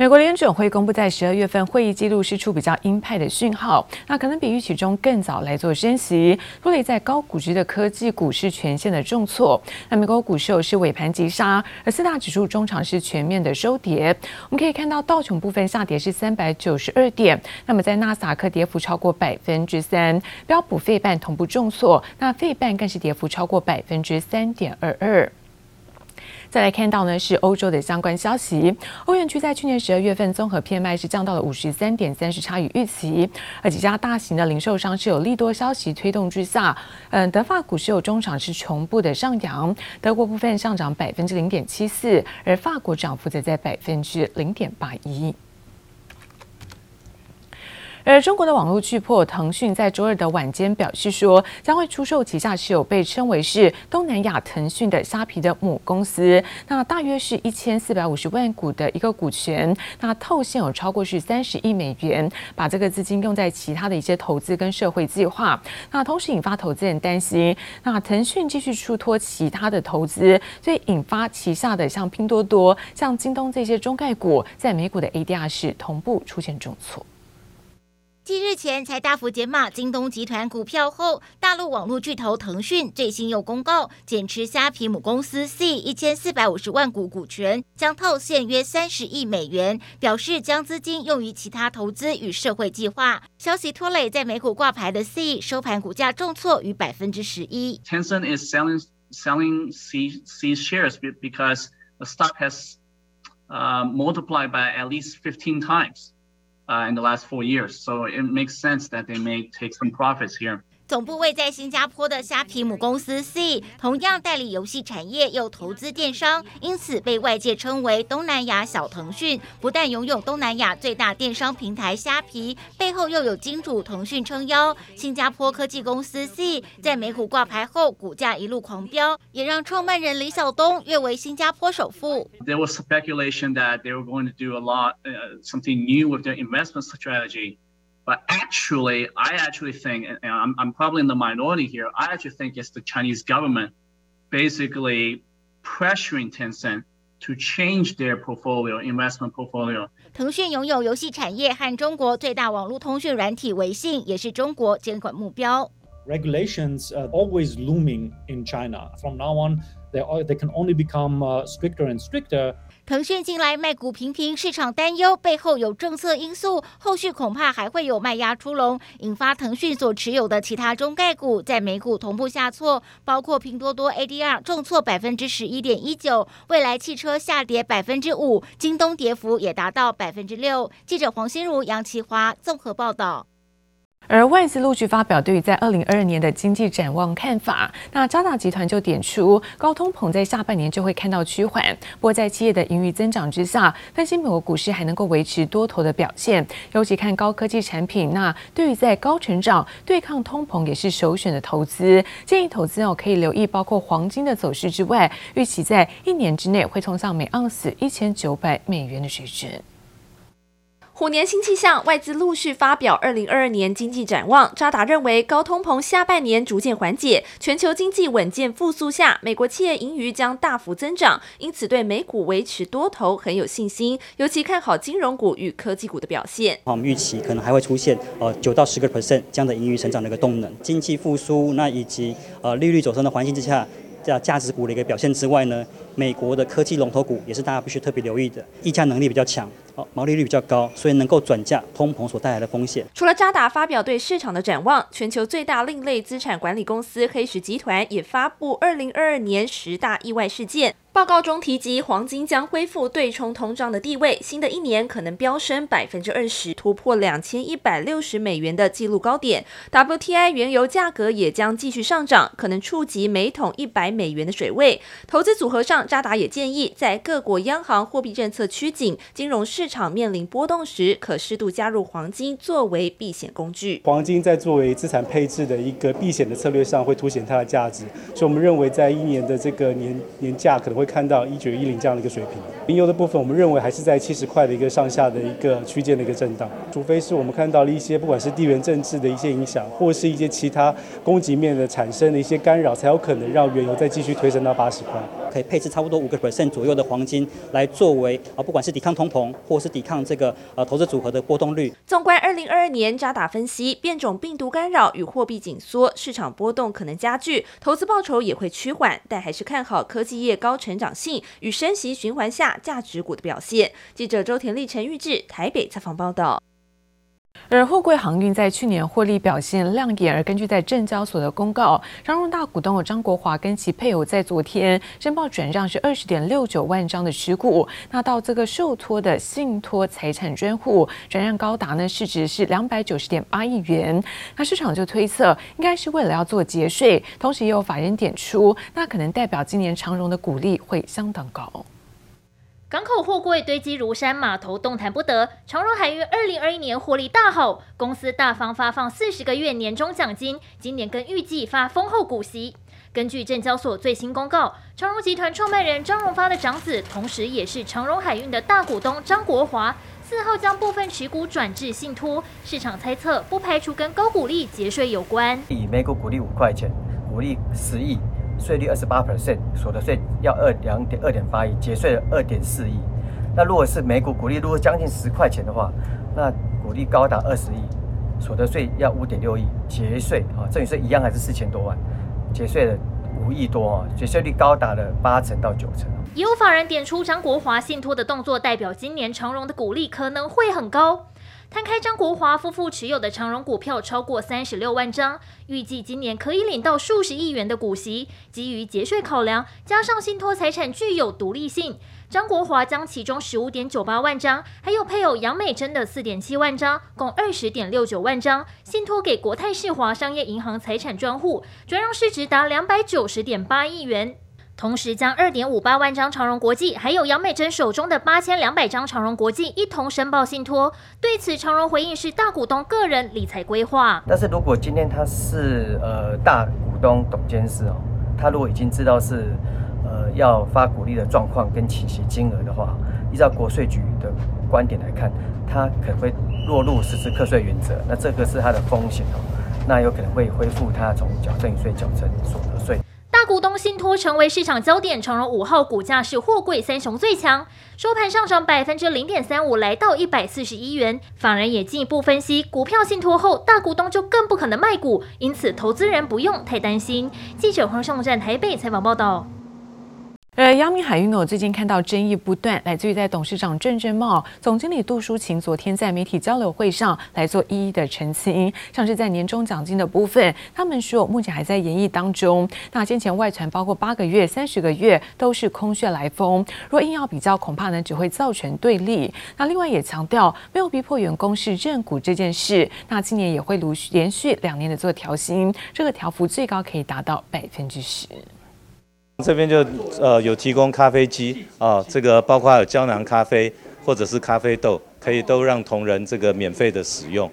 美国联准会公布在十二月份会议记录是出比较鹰派的讯号，那可能比预期中更早来做升息，拖累在高估值的科技股市全线的重挫。那美国股市又是尾盘急杀，而四大指数中场是全面的收跌。我们可以看到道琼部分下跌是三百九十二点，那么在纳斯达克跌幅超过百分之三，标普费半同步重挫，那费半更是跌幅超过百分之三点二二。再来看到呢，是欧洲的相关消息。欧元区在去年十二月份综合 PMI 是降到了五十三点三，十差于预期。而几家大型的零售商是有利多消息推动之下，嗯，德法股市有中场是同步的上扬，德国部分上涨百分之零点七四，而法国涨幅则在百分之零点八一。而中国的网络巨擘腾讯在周二的晚间表示说，将会出售旗下持有被称为是东南亚腾讯的虾皮的母公司，那大约是一千四百五十万股的一个股权，那套现有超过是三十亿美元，把这个资金用在其他的一些投资跟社会计划，那同时引发投资人担心，那腾讯继续出脱其他的投资，所以引发旗下的像拼多多、像京东这些中概股在美股的 ADR 是同步出现重挫。继日前才大幅减码京东集团股票后，大陆网络巨头腾讯最新又公告减持虾皮母公司 C 一千四百五十万股股权，将套现约三十亿美元，表示将资金用于其他投资与社会计划。消息拖累在美股挂牌的 C 收盘股价重挫逾百分之十一。Tencent is selling selling C C shares because the stock has uh multiplied by at least fifteen times. Uh, in the last four years, so it makes sense that they may take some profits here. 总部位在新加坡的虾皮母公司 C，同样代理游戏产业，又投资电商，因此被外界称为东南亚小腾讯。不但拥有东南亚最大电商平台虾皮，背后又有金主腾讯撑腰。新加坡科技公司 C 在美股挂牌后，股价一路狂飙，也让创办人李小东跃为新加坡首富。There was speculation that they were going to do a lot, uh, something new with their investment strategy. But actually, I actually think, and I'm I'm probably in the minority here. I actually think it's the Chinese government basically pressuring Tencent to change their portfolio, investment portfolio. 腾讯拥有游戏产业和中国最大网络通讯软体微信，也是中国监管目标。Regulations are always looming in China. From now on, they they can only become stricter and stricter. 腾讯近来卖股频频，市场担忧背后有政策因素，后续恐怕还会有卖压出笼，引发腾讯所持有的其他中概股在美股同步下挫，包括拼多多 ADR 重挫百分之十一点一九，蔚来汽车下跌百分之五，京东跌幅也达到百分之六。记者黄心如、杨綺华综合报道。而外资陆续发表对于在二零二二年的经济展望看法，那渣打集团就点出，高通膨在下半年就会看到趋缓。不过在企业的盈余增长之下，分析美国股市还能够维持多头的表现，尤其看高科技产品。那对于在高成长、对抗通膨也是首选的投资，建议投资哦可以留意包括黄金的走势之外，预期在一年之内会冲上每盎司一千九百美元的水准。虎年新气象，外资陆续发表二零二二年经济展望。扎达认为，高通膨下半年逐渐缓解，全球经济稳健复苏下，美国企业盈余将大幅增长，因此对美股维持多头很有信心。尤其看好金融股与科技股的表现。我们预期可能还会出现呃九到十个 percent 这样的盈余成长的一个动能。经济复苏，那以及呃利率走升的环境之下，在价值股的一个表现之外呢，美国的科技龙头股也是大家必须特别留意的，议价能力比较强。哦毛利率比较高，所以能够转嫁通膨所带来的风险。除了渣打发表对市场的展望，全球最大另类资产管理公司黑石集团也发布二零二二年十大意外事件。报告中提及，黄金将恢复对冲通胀的地位，新的一年可能飙升百分之二十，突破两千一百六十美元的纪录高点。WTI 原油价格也将继续上涨，可能触及每桶一百美元的水位。投资组合上，渣达也建议，在各国央行货币政策趋紧、金融市场面临波动时，可适度加入黄金作为避险工具。黄金在作为资产配置的一个避险的策略上，会凸显它的价值。所以，我们认为在一年的这个年年价可能会看到一九一零这样的一个水平。原油的部分，我们认为还是在七十块的一个上下的一个区间的一个震荡。除非是我们看到了一些不管是地缘政治的一些影响，或是一些其他供给面的产生的一些干扰，才有可能让原油再继续推升到八十块。可以配置差不多五个 percent 左右的黄金，来作为啊，不管是抵抗通膨，或是抵抗这个呃投资组合的波动率。纵观二零二二年，渣打分析，变种病毒干扰与货币紧缩，市场波动可能加剧，投资报酬也会趋缓，但还是看好科技业高成长性与升息循环下价值股的表现。记者周田丽、陈玉智台北采访报道。而货柜航运在去年获利表现亮眼，而根据在证交所的公告，长荣大股东张国华跟其配偶在昨天申报转让是二十点六九万张的持股，那到这个受托的信托财产专户转让高达呢市值是两百九十点八亿元，那市场就推测应该是为了要做节税，同时也有法人点出，那可能代表今年长荣的股利会相当高。港口货柜堆积如山，码头动弹不得。长荣海运二零二一年获利大好，公司大方发放四十个月年终奖金，今年更预计发丰厚股息。根据证交所最新公告，长荣集团创办人张荣发的长子，同时也是长荣海运的大股东张国华，四号将部分持股转至信托。市场猜测，不排除跟高股利节税有关。以每股股利五块钱，股利十亿。税率二十八 percent，所得税要二两点二点八亿，节税二点四亿。那如果是每股股利如果将近十块钱的话，那股利高达二十亿，所得税要五点六亿，节税啊，赠与税一样还是四千多万，节税了五亿多啊，节税率高达了八成到九成。也有法人点出张国华信托的动作，代表今年长荣的股利可能会很高。摊开张国华夫妇持有的长荣股票超过三十六万张，预计今年可以领到数十亿元的股息。基于节税考量，加上信托财产具有独立性，张国华将其中十五点九八万张，还有配偶杨美珍的四点七万张，共二十点六九万张，信托给国泰世华商业银行财产专户，转让市值达两百九十点八亿元。同时将二点五八万张长荣国际，还有杨美珍手中的八千两百张长荣国际一同申报信托。对此，长荣回应是大股东个人理财规划。但是如果今天他是呃大股东董监事哦，他如果已经知道是呃要发股利的状况跟起息金额的话，依照国税局的观点来看，他可能会落入实质课税原则，那这个是他的风险哦，那有可能会恢复他从缴赠与税缴成所得税。股东信托成为市场焦点，长荣五号股价是货柜三雄最强，收盘上涨百分之零点三五，来到一百四十一元。法人也进一步分析，股票信托后，大股东就更不可能卖股，因此投资人不用太担心。记者黄胜站台北采访报道。呃，阳明海运哦，最近看到争议不断，来自于在董事长郑正茂、总经理杜淑琴昨天在媒体交流会上来做一一的澄清，像是在年终奖金的部分，他们说目前还在研议当中。那先前外传包括八个月、三十个月都是空穴来风，若硬要比较，恐怕呢只会造成对立。那另外也强调，没有逼迫员工是认股这件事。那今年也会陆续连续两年的做调薪，这个调幅最高可以达到百分之十。这边就呃有提供咖啡机啊，这个包括有胶囊咖啡或者是咖啡豆，可以都让同仁这个免费的使用。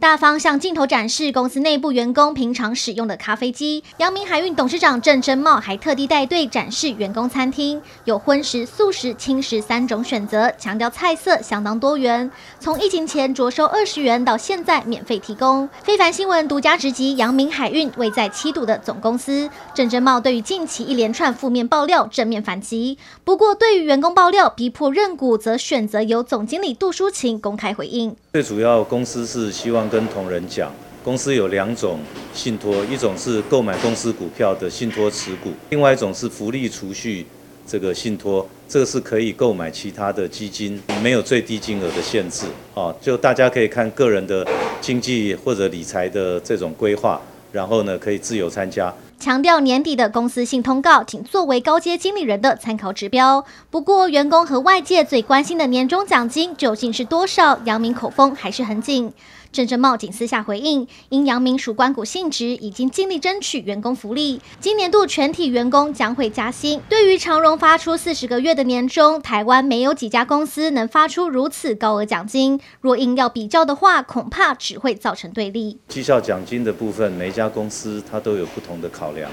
大方向镜头展示公司内部员工平常使用的咖啡机。阳明海运董事长郑贞茂还特地带队展示员工餐厅，有荤食、素食、轻食三种选择，强调菜色相当多元。从疫情前着收二十元到现在免费提供。非凡新闻独家直击阳明海运位在七度的总公司。郑贞茂对于近期一连串负面爆料正面反击，不过对于员工爆料逼迫认股，则选择由总经理杜淑琴公开回应。最主要公司是希望跟同仁讲，公司有两种信托，一种是购买公司股票的信托持股，另外一种是福利储蓄这个信托，这个是可以购买其他的基金，没有最低金额的限制，啊，就大家可以看个人的经济或者理财的这种规划，然后呢可以自由参加。强调年底的公司信通告仅作为高阶经理人的参考指标。不过，员工和外界最关心的年终奖金究竟是多少？杨明口风还是很紧。郑正茂仅私下回应，因杨明属官股性质，已经尽力争取员工福利。今年度全体员工将会加薪。对于长荣发出四十个月的年终，台湾没有几家公司能发出如此高额奖金。若硬要比较的话，恐怕只会造成对立。绩效奖金的部分，每家公司它都有不同的考考量。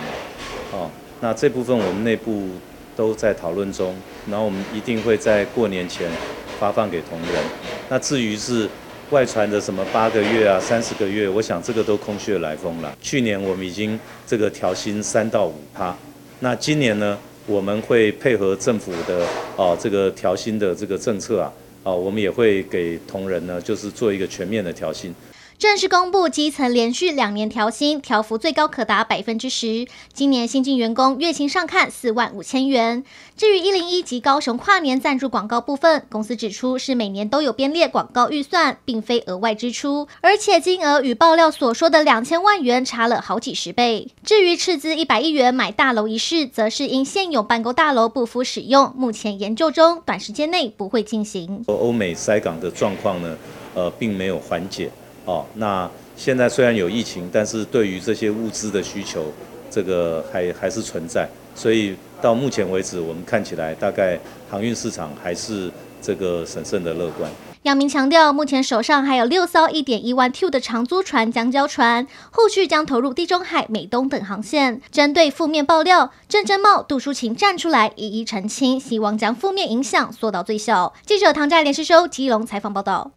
哦，那这部分我们内部都在讨论中，然后我们一定会在过年前发放给同仁。那至于是。外传的什么八个月啊、三十个月，我想这个都空穴来风了。去年我们已经这个调薪三到五趴，那今年呢，我们会配合政府的啊这个调薪的这个政策啊，哦我们也会给同仁呢，就是做一个全面的调薪。正式公布基层连续两年调薪，调幅最高可达百分之十。今年新进员工月薪上看四万五千元。至于一零一及高雄跨年赞助广告部分，公司指出是每年都有编列广告预算，并非额外支出，而且金额与爆料所说的两千万元差了好几十倍。至于斥资一百亿元买大楼一事，则是因现有办公大楼不敷使用，目前研究中，短时间内不会进行。欧美塞港的状况呢，呃，并没有缓解。哦，那现在虽然有疫情，但是对于这些物资的需求，这个还还是存在。所以到目前为止，我们看起来大概航运市场还是这个审慎的乐观。杨明强调，目前手上还有六艘一点一万 Q 的长租船将交船，后续将投入地中海、美东等航线。针对负面爆料，郑贞茂、杜淑琴站出来一一澄清，希望将负面影响缩到最小。记者唐佳连续收基隆采访报道。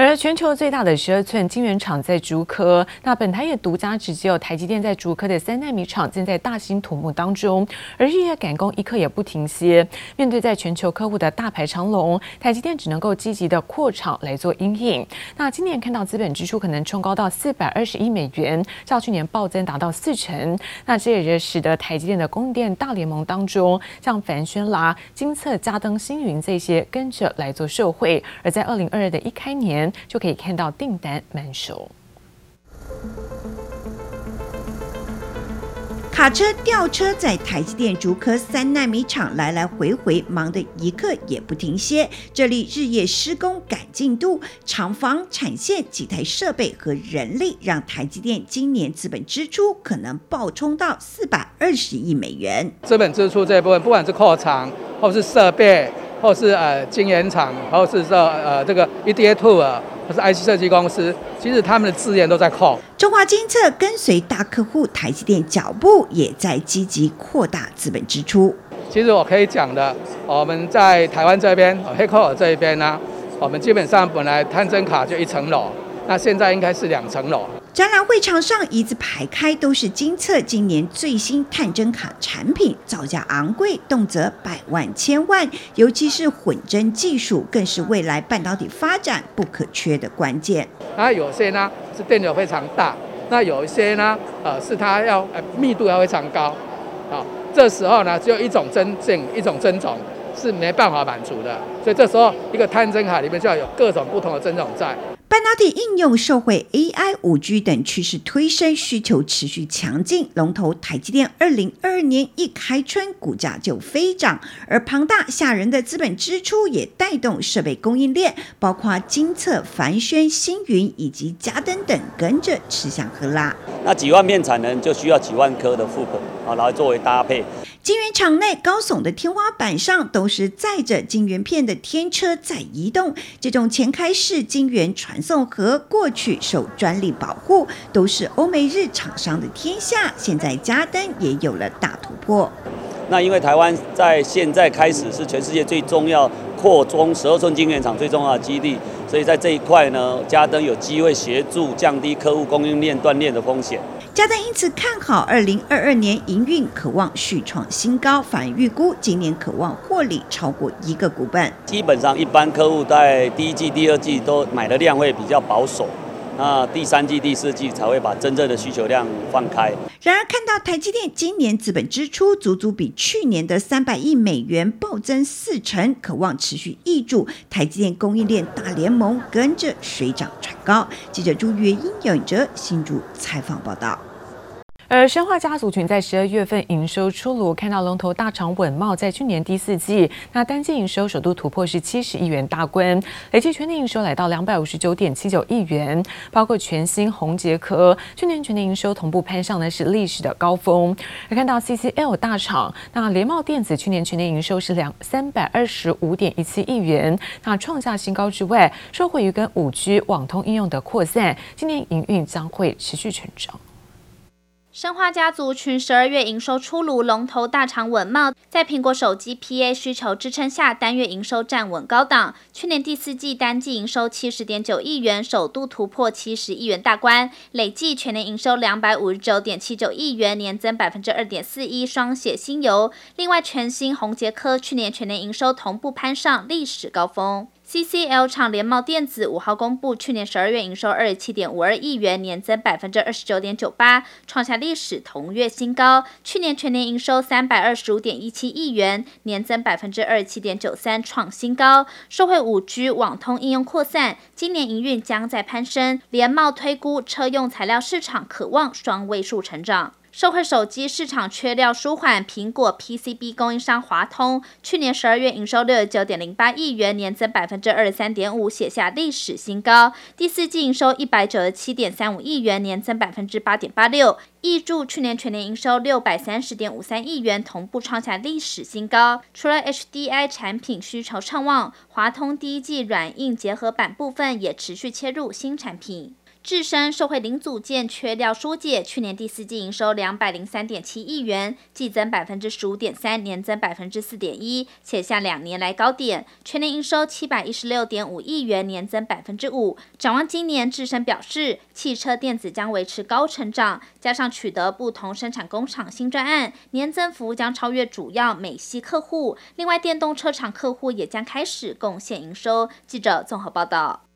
而全球最大的十二寸晶圆厂在竹科，那本台也独家直接有台积电在竹科的三纳米厂正在大兴土木当中，而日夜赶工，一刻也不停歇。面对在全球客户的大排长龙，台积电只能够积极的扩厂来做因应。那今年看到资本支出可能冲高到四百二十亿美元，较去年暴增达到四成。那这也使得台积电的供电大联盟当中，像凡轩啦、精测、嘉登、星云这些跟着来做受惠。而在二零二二的一开年。就可以看到订单满手。卡车、吊车在台积电竹科三纳米厂来来回回，忙得一刻也不停歇。这里日夜施工赶进度，厂房、产线、几台设备和人力，让台积电今年资本支出可能暴冲到四百二十亿美元。资本支出这一部分，不管是扩厂或是设备。或是呃晶圆厂，或是说呃这个 EDA Tool，或是 IC 设计公司，其实他们的资源都在扣。中华精测跟随大客户台积电脚步，也在积极扩大资本支出。其实我可以讲的，我们在台湾这边，黑科尔这一边呢，我们基本上本来探针卡就一层楼，那现在应该是两层楼。展览会场上椅子排开，都是精测今年最新探针卡产品，造价昂贵，动辄百万千万。尤其是混针技术，更是未来半导体发展不可缺的关键。那有些呢是电流非常大，那有一些呢，呃，是它要呃密度要非常高，好，这时候呢只有一种针径，一种针种是没办法满足的，所以这时候一个探针卡里面就要有各种不同的针种在。半导体应用受惠 AI、5G 等趋势推升，需求持续强劲。龙头台积电二零二二年一开春，股价就飞涨，而庞大吓人的资本支出也带动设备供应链，包括精测、凡轩、星云以及嘉登等跟着吃香喝辣。那几万片产能就需要几万颗的副本啊，来作为搭配。晶圆厂内高耸的天花板上都是载着晶圆片的天车在移动，这种前开式晶圆传送盒过去受专利保护，都是欧美日厂商的天下。现在嘉登也有了大突破。那因为台湾在现在开始是全世界最重要扩充十二寸晶圆厂最重要的基地，所以在这一块呢，嘉登有机会协助降低客户供应链断裂的风险。嘉登因此看好二零二二年营运可望续创新高，反预估今年可望获利超过一个股本。基本上，一般客户在第一季、第二季都买的量会比较保守，那第三季、第四季才会把真正的需求量放开。然而，看到台积电今年资本支出足足比去年的三百亿美元暴增四成，渴望持续挹注台积电供应链大联盟跟着水涨船高。记者朱月英、姚永哲新竹采访报道。而生化家族群在十二月份营收出炉，看到龙头大厂稳茂在去年第四季，那单季营收首度突破是七十亿元大关，累计全年营收来到两百五十九点七九亿元，包括全新宏捷科，去年全年营收同步攀上的是历史的高峰。而看到 CCL 大厂，那联茂电子去年全年营收是两三百二十五点一七亿元，那创下新高之外，受惠于跟五 G 网通应用的扩散，今年营运将会持续成长。生化家族群十二月营收出炉，龙头大厂稳茂，在苹果手机 PA 需求支撑下，单月营收站稳高档。去年第四季单季营收七十点九亿元，首度突破七十亿元大关，累计全年营收两百五十九点七九亿元，年增百分之二点四一，双写新游。另外，全新宏捷科去年全年营收同步攀上历史高峰。CCL 厂联茂电子五号公布，去年十二月营收二十七点五二亿元，年增百分之二十九点九八，创下历史同月新高。去年全年营收三百二十五点一七亿元，年增百分之二十七点九三，创新高。受惠五 G 网通应用扩散，今年营运将在攀升。联茂推估车用材料市场可望双位数成长。社会手机市场缺料舒缓，苹果 PCB 供应商华通去年十二月营收六十九点零八亿元，年增百分之二十三点五，写下历史新高。第四季营收一百九十七点三五亿元，年增百分之八点八六。挹注去年全年营收六百三十点五三亿元，同步创下历史新高。除了 HDI 产品需求畅旺，华通第一季软硬结合板部分也持续切入新产品。智深受惠零组件缺料疏解，去年第四季营收两百零三点七亿元，季增百分之十五点三，年增百分之四点一，写下两年来高点。全年营收七百一十六点五亿元，年增百分之五。展望今年，智深表示，汽车电子将维持高成长，加上取得不同生产工厂新专案，年增幅将超越主要美系客户。另外，电动车厂客户也将开始贡献营收。记者综合报道。